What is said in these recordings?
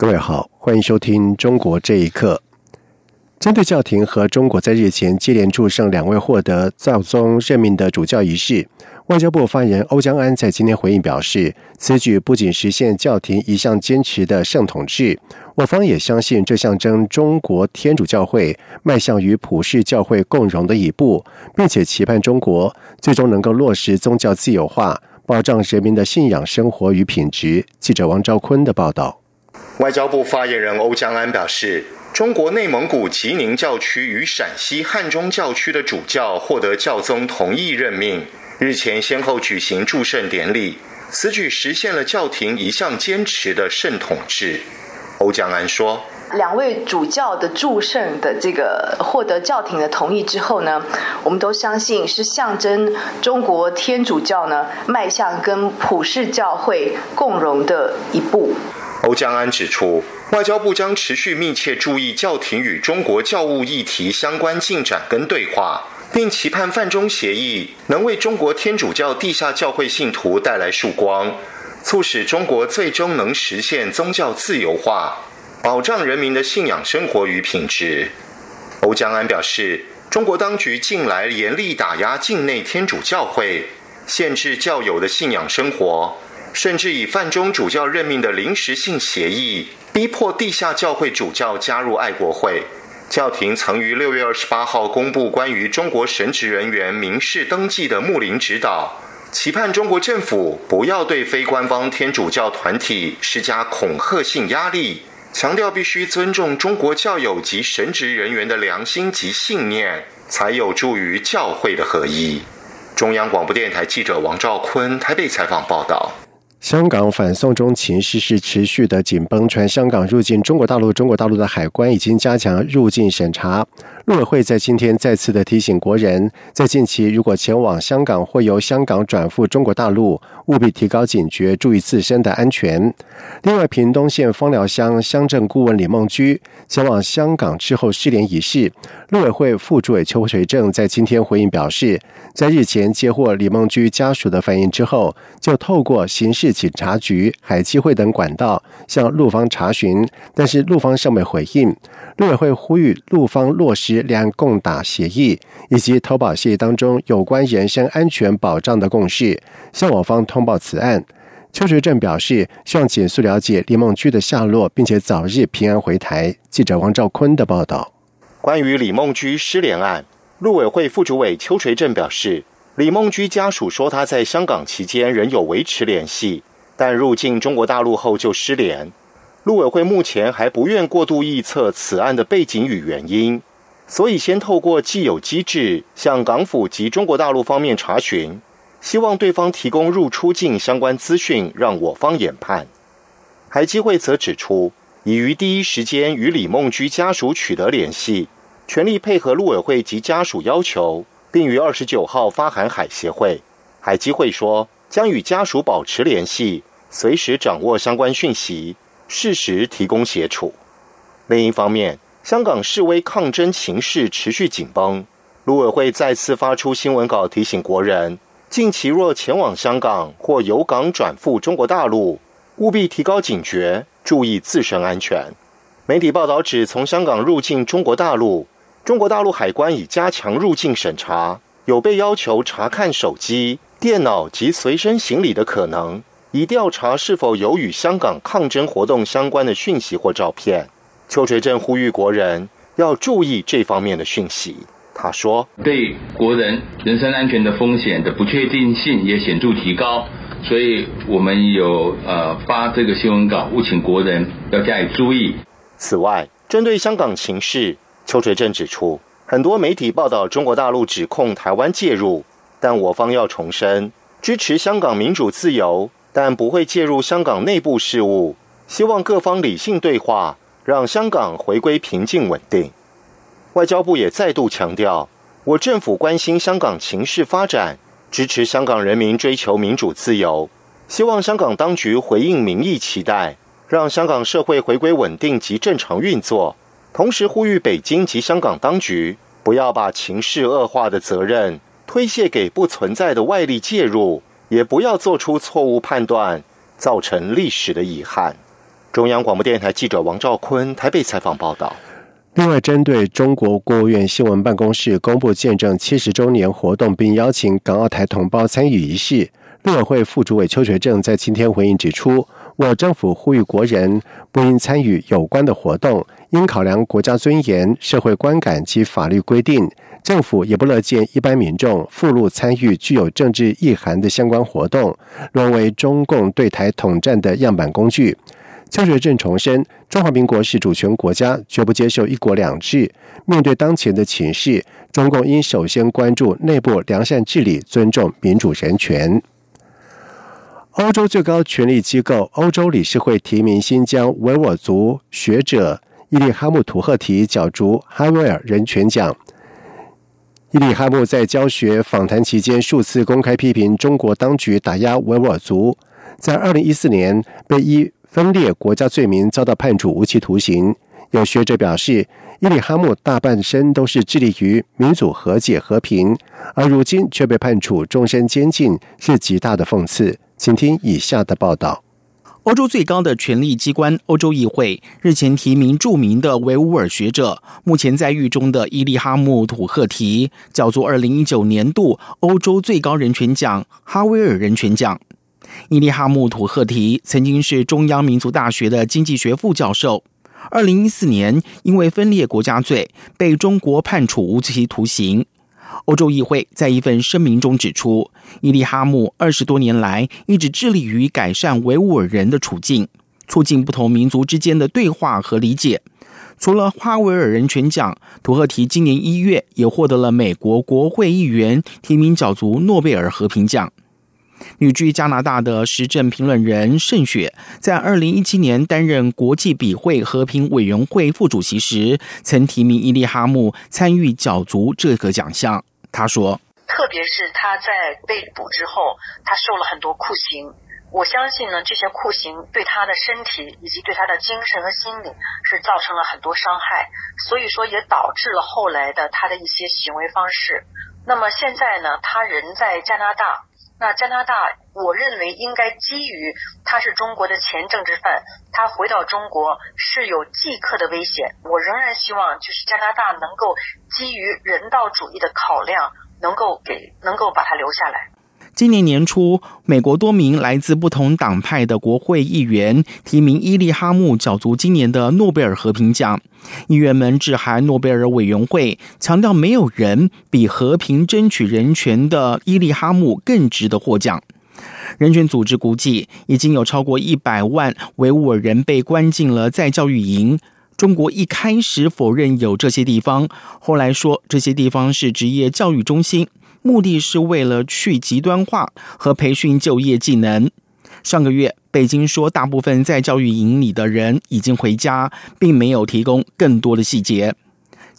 各位好，欢迎收听《中国这一刻》。针对教廷和中国在日前接连祝圣两位获得教宗任命的主教仪式，外交部发言人欧江安在今天回应表示，此举不仅实现教廷一向坚持的圣统制，我方也相信这象征中国天主教会迈向与普世教会共荣的一步，并且期盼中国最终能够落实宗教自由化，保障人民的信仰生活与品质。记者王兆坤的报道。外交部发言人欧江安表示，中国内蒙古吉宁教区与陕西汉中教区的主教获得教宗同意任命，日前先后举行祝圣典礼，此举实现了教廷一向坚持的圣统制。欧江安说：“两位主教的祝圣的这个获得教廷的同意之后呢，我们都相信是象征中国天主教呢迈向跟普世教会共荣的一步。”欧江安指出，外交部将持续密切注意教廷与中国教务议题相关进展跟对话，并期盼范中协议能为中国天主教地下教会信徒带来曙光，促使中国最终能实现宗教自由化，保障人民的信仰生活与品质。欧江安表示，中国当局近来严厉打压境内天主教会，限制教友的信仰生活。甚至以范中主教任命的临时性协议，逼迫地下教会主教加入爱国会。教廷曾于六月二十八号公布关于中国神职人员民事登记的牧灵指导，期盼中国政府不要对非官方天主教团体施加恐吓性压力，强调必须尊重中国教友及神职人员的良心及信念，才有助于教会的合一。中央广播电台记者王兆坤台北采访报道。香港反送中情势是持续的紧绷，传香港入境中国大陆，中国大陆的海关已经加强入境审查。陆委会在今天再次的提醒国人，在近期如果前往香港或由香港转赴中国大陆，务必提高警觉，注意自身的安全。另外，屏东县丰寮乡乡镇顾问李梦居前往香港之后失联一事，陆委会副主委邱垂正在今天回应表示，在日前接获李梦居家属的反映之后，就透过刑事警察局、海基会等管道向陆方查询，但是陆方尚未回应。陆委会呼吁陆方落实两共打协议以及投保协议当中有关人身安全保障的共识，向我方通报此案。邱学正表示，希望紧速了解李梦居的下落，并且早日平安回台。记者王兆坤的报道。关于李梦居失联案，陆委会副主委邱垂正表示，李梦居家属说他在香港期间仍有维持联系，但入境中国大陆后就失联。陆委会目前还不愿过度臆测此案的背景与原因，所以先透过既有机制向港府及中国大陆方面查询，希望对方提供入出境相关资讯，让我方研判。海基会则指出，已于第一时间与李梦居家属取得联系，全力配合陆委会及家属要求，并于二十九号发函海协会。海基会说，将与家属保持联系，随时掌握相关讯息。适时提供协助。另一方面，香港示威抗争情势持续紧绷，陆委会再次发出新闻稿提醒国人，近期若前往香港或由港转赴中国大陆，务必提高警觉，注意自身安全。媒体报道指，从香港入境中国大陆，中国大陆海关已加强入境审查，有被要求查看手机、电脑及随身行李的可能。以调查是否有与香港抗争活动相关的讯息或照片。邱垂正呼吁国人要注意这方面的讯息。他说：“对国人人身安全的风险的不确定性也显著提高，所以我们有呃发这个新闻稿，务请国人要加以注意。”此外，针对香港情势，邱垂正指出，很多媒体报道中国大陆指控台湾介入，但我方要重申，支持香港民主自由。但不会介入香港内部事务，希望各方理性对话，让香港回归平静稳定。外交部也再度强调，我政府关心香港情势发展，支持香港人民追求民主自由，希望香港当局回应民意期待，让香港社会回归稳定及正常运作。同时呼吁北京及香港当局不要把情势恶化的责任推卸给不存在的外力介入，也不要做出错误判断，造成历史的遗憾。中央广播电台记者王兆坤台北采访报道。另外，针对中国国务院新闻办公室公布见证七十周年活动，并邀请港澳台同胞参与仪式，陆委会副主委邱学正在今天回应指出，我政府呼吁国人不应参与有关的活动，应考量国家尊严、社会观感及法律规定。政府也不乐见一般民众附录参与具有政治意涵的相关活动，沦为中共对台统战的样板工具。邱学正重申，中华民国是主权国家，绝不接受一国两制。面对当前的情势，中共应首先关注内部良善治理，尊重民主人权。欧洲最高权力机构欧洲理事会提名新疆维吾尔族学者伊利哈木土赫提角逐哈维尔人权奖。伊利哈木在教学访谈期间数次公开批评中国当局打压维吾尔族，在二零一四年被一。分裂国家罪名遭到判处无期徒刑。有学者表示，伊里哈木大半生都是致力于民主、和解、和平，而如今却被判处终身监禁，是极大的讽刺。请听以下的报道：欧洲最高的权力机关欧洲议会日前提名著名的维吾尔学者，目前在狱中的伊利哈木土赫提，角逐二零一九年度欧洲最高人权奖——哈维尔人权奖。伊利哈木土赫提曾经是中央民族大学的经济学副教授。二零一四年，因为分裂国家罪被中国判处无期徒刑。欧洲议会在一份声明中指出，伊利哈木二十多年来一直致力于改善维吾尔人的处境，促进不同民族之间的对话和理解。除了哈维尔人权奖，土赫提今年一月也获得了美国国会议员提名角逐诺贝尔和平奖。旅居加拿大的时政评论人盛雪，在二零一七年担任国际笔会和平委员会副主席时，曾提名伊利哈木参与角逐这个奖项。他说：“特别是他在被捕之后，他受了很多酷刑。我相信呢，这些酷刑对他的身体以及对他的精神和心理是造成了很多伤害，所以说也导致了后来的他的一些行为方式。那么现在呢，他人在加拿大。”那加拿大，我认为应该基于他是中国的前政治犯，他回到中国是有即刻的危险。我仍然希望就是加拿大能够基于人道主义的考量，能够给能够把他留下来。今年年初，美国多名来自不同党派的国会议员提名伊利哈木角逐今年的诺贝尔和平奖。议员们致函诺贝尔委员会，强调没有人比和平争取人权的伊利哈木更值得获奖。人权组织估计，已经有超过一百万维吾尔人被关进了在教育营。中国一开始否认有这些地方，后来说这些地方是职业教育中心。目的是为了去极端化和培训就业技能。上个月，北京说大部分在教育营里的人已经回家，并没有提供更多的细节。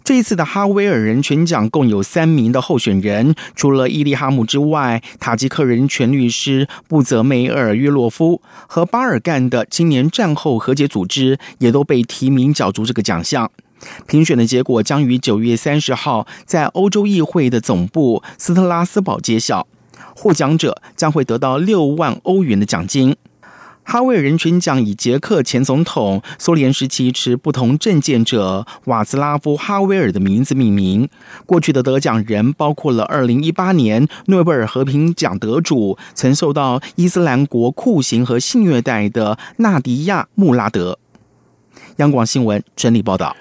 这一次的哈维尔人权奖共有三名的候选人，除了伊利哈姆之外，塔吉克人权律师布泽梅尔约洛夫和巴尔干的青年战后和解组织也都被提名角逐这个奖项。评选的结果将于九月三十号在欧洲议会的总部斯特拉斯堡揭晓，获奖者将会得到六万欧元的奖金。哈维尔人权奖以捷克前总统、苏联时期持不同政见者瓦兹拉夫·哈维尔的名字命名。过去的得奖人包括了二零一八年诺贝尔和平奖得主、曾受到伊斯兰国酷刑和性虐待的纳迪亚·穆拉德。央广新闻整理报道。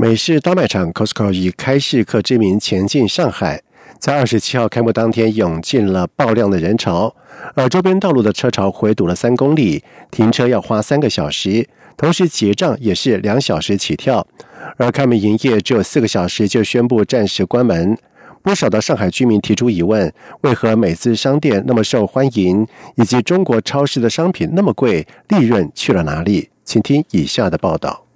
美式大卖场 Costco 以开市客之名前进上海，在二十七号开幕当天涌进了爆量的人潮，而周边道路的车潮回堵了三公里，停车要花三个小时，同时结账也是两小时起跳，而开门营业只有四个小时就宣布暂时关门。不少的上海居民提出疑问：为何美资商店那么受欢迎，以及中国超市的商品那么贵，利润去了哪里？请听以下的报道。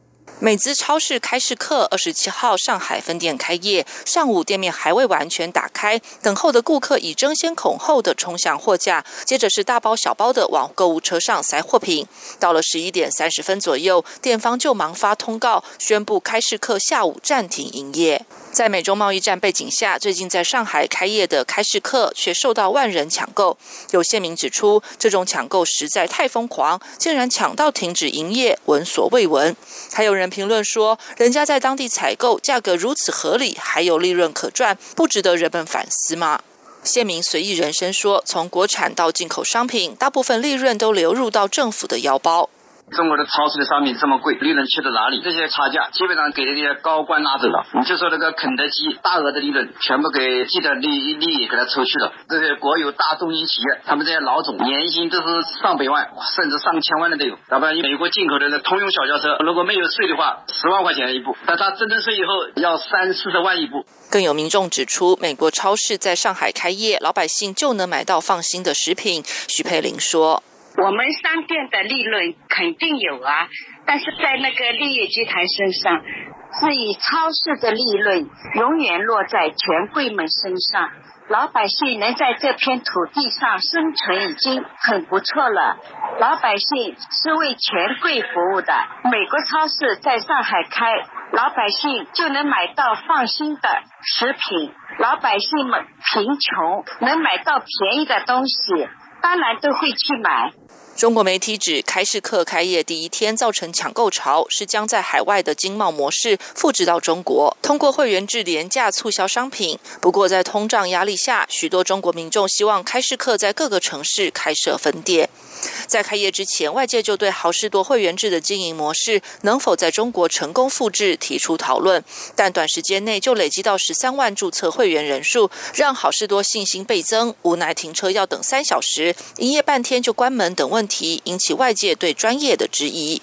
美资超市开市客二十七号上海分店开业，上午店面还未完全打开，等候的顾客已争先恐后的冲向货架，接着是大包小包的往购物车上塞货品。到了十一点三十分左右，店方就忙发通告，宣布开市客下午暂停营业。在美中贸易战背景下，最近在上海开业的开市客却受到万人抢购。有县民指出，这种抢购实在太疯狂，竟然抢到停止营业，闻所未闻。还有人评论说，人家在当地采购，价格如此合理，还有利润可赚，不值得人们反思吗？县民随意人生说，从国产到进口商品，大部分利润都流入到政府的腰包。中国的超市的商品这么贵，利润去到哪里？这些差价基本上给这些高官拿走了。你就说那个肯德基大额的利润，全部给既得利利益给他抽去了。这些国有大中型企业，他们这些老总年薪都是上百万，甚至上千万的都有。要不然美国进口的那通用小轿车，如果没有税的话，十万块钱一部，但它征了税以后要三四十万一部。更有民众指出，美国超市在上海开业，老百姓就能买到放心的食品。徐佩玲说。我们商店的利润肯定有啊，但是在那个绿叶集团身上，是以超市的利润永远落在权贵们身上。老百姓能在这片土地上生存已经很不错了。老百姓是为权贵服务的。美国超市在上海开，老百姓就能买到放心的食品。老百姓们贫穷，能买到便宜的东西，当然都会去买。中国媒体指，开市客开业第一天造成抢购潮，是将在海外的经贸模式复制到中国，通过会员制廉价促销商品。不过，在通胀压力下，许多中国民众希望开市客在各个城市开设分店。在开业之前，外界就对好事多会员制的经营模式能否在中国成功复制提出讨论，但短时间内就累积到十三万注册会员人数，让好事多信心倍增。无奈停车要等三小时，营业半天就关门等问问题，引起外界对专业的质疑。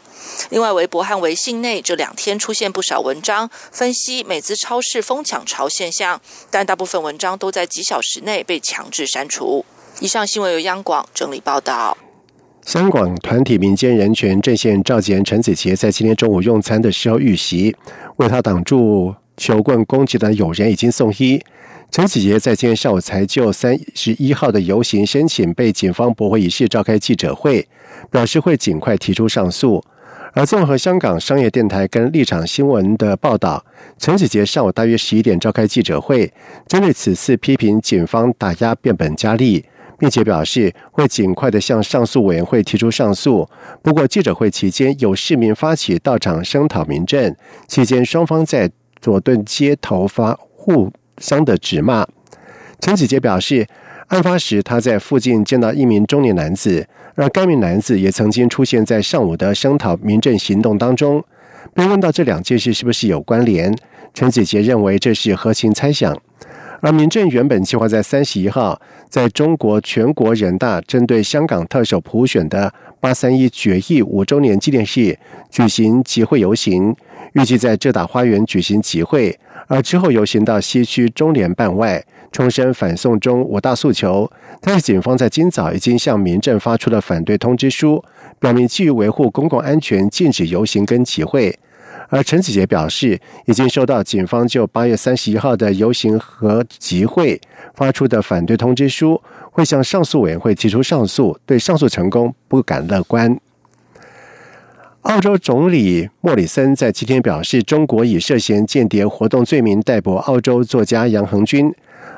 另外，微博和微信内这两天出现不少文章，分析美资超市疯抢潮现象，但大部分文章都在几小时内被强制删除。以上新闻由央广整理报道。香港团体民间人权阵线召集人陈子杰在今天中午用餐的时候遇袭，为他挡住球棍攻击的友人已经送医。陈子杰在今天上午才就三十一号的游行申请被警方驳回一事召开记者会，表示会尽快提出上诉。而综合香港商业电台跟立场新闻的报道，陈子杰上午大约十一点召开记者会，针对此次批评警方打压变本加厉。并且表示会尽快的向上诉委员会提出上诉。不过，记者会期间有市民发起到场声讨民政，期间双方在佐敦街头发互相的指骂。陈子杰表示，案发时他在附近见到一名中年男子，而该名男子也曾经出现在上午的声讨民政行动当中。被问到这两件事是不是有关联，陈子杰认为这是合情猜想。而民政原本计划在三十一号，在中国全国人大针对香港特首普选的八三一决议五周年纪念日举行集会游行，预计在浙大花园举行集会，而之后游行到西区中联办外，重申反送中五大诉求。但是警方在今早已经向民政发出了反对通知书，表明基于维护公共安全，禁止游行跟集会。而陈子杰表示，已经收到警方就八月三十一号的游行和集会发出的反对通知书，会向上诉委员会提出上诉，对上诉成功不敢乐观。澳洲总理莫里森在今天表示，中国以涉嫌间谍活动罪名逮捕澳洲作家杨恒军，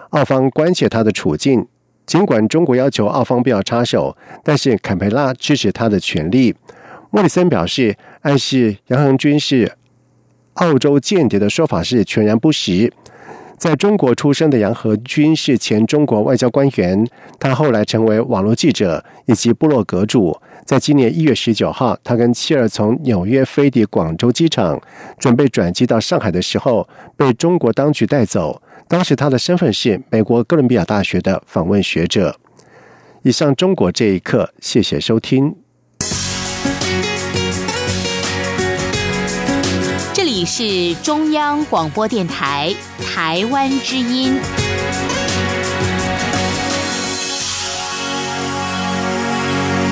澳方关切他的处境。尽管中国要求澳方不要插手，但是坎培拉支持他的权利。莫里森表示，暗示杨恒军是。澳洲间谍的说法是全然不实。在中国出生的杨和军是前中国外交官员，他后来成为网络记者以及部落格主。在今年一月十九号，他跟妻儿从纽约飞抵广州机场，准备转机到上海的时候，被中国当局带走。当时他的身份是美国哥伦比亚大学的访问学者。以上中国这一刻，谢谢收听。这里是中央广播电台台湾之音。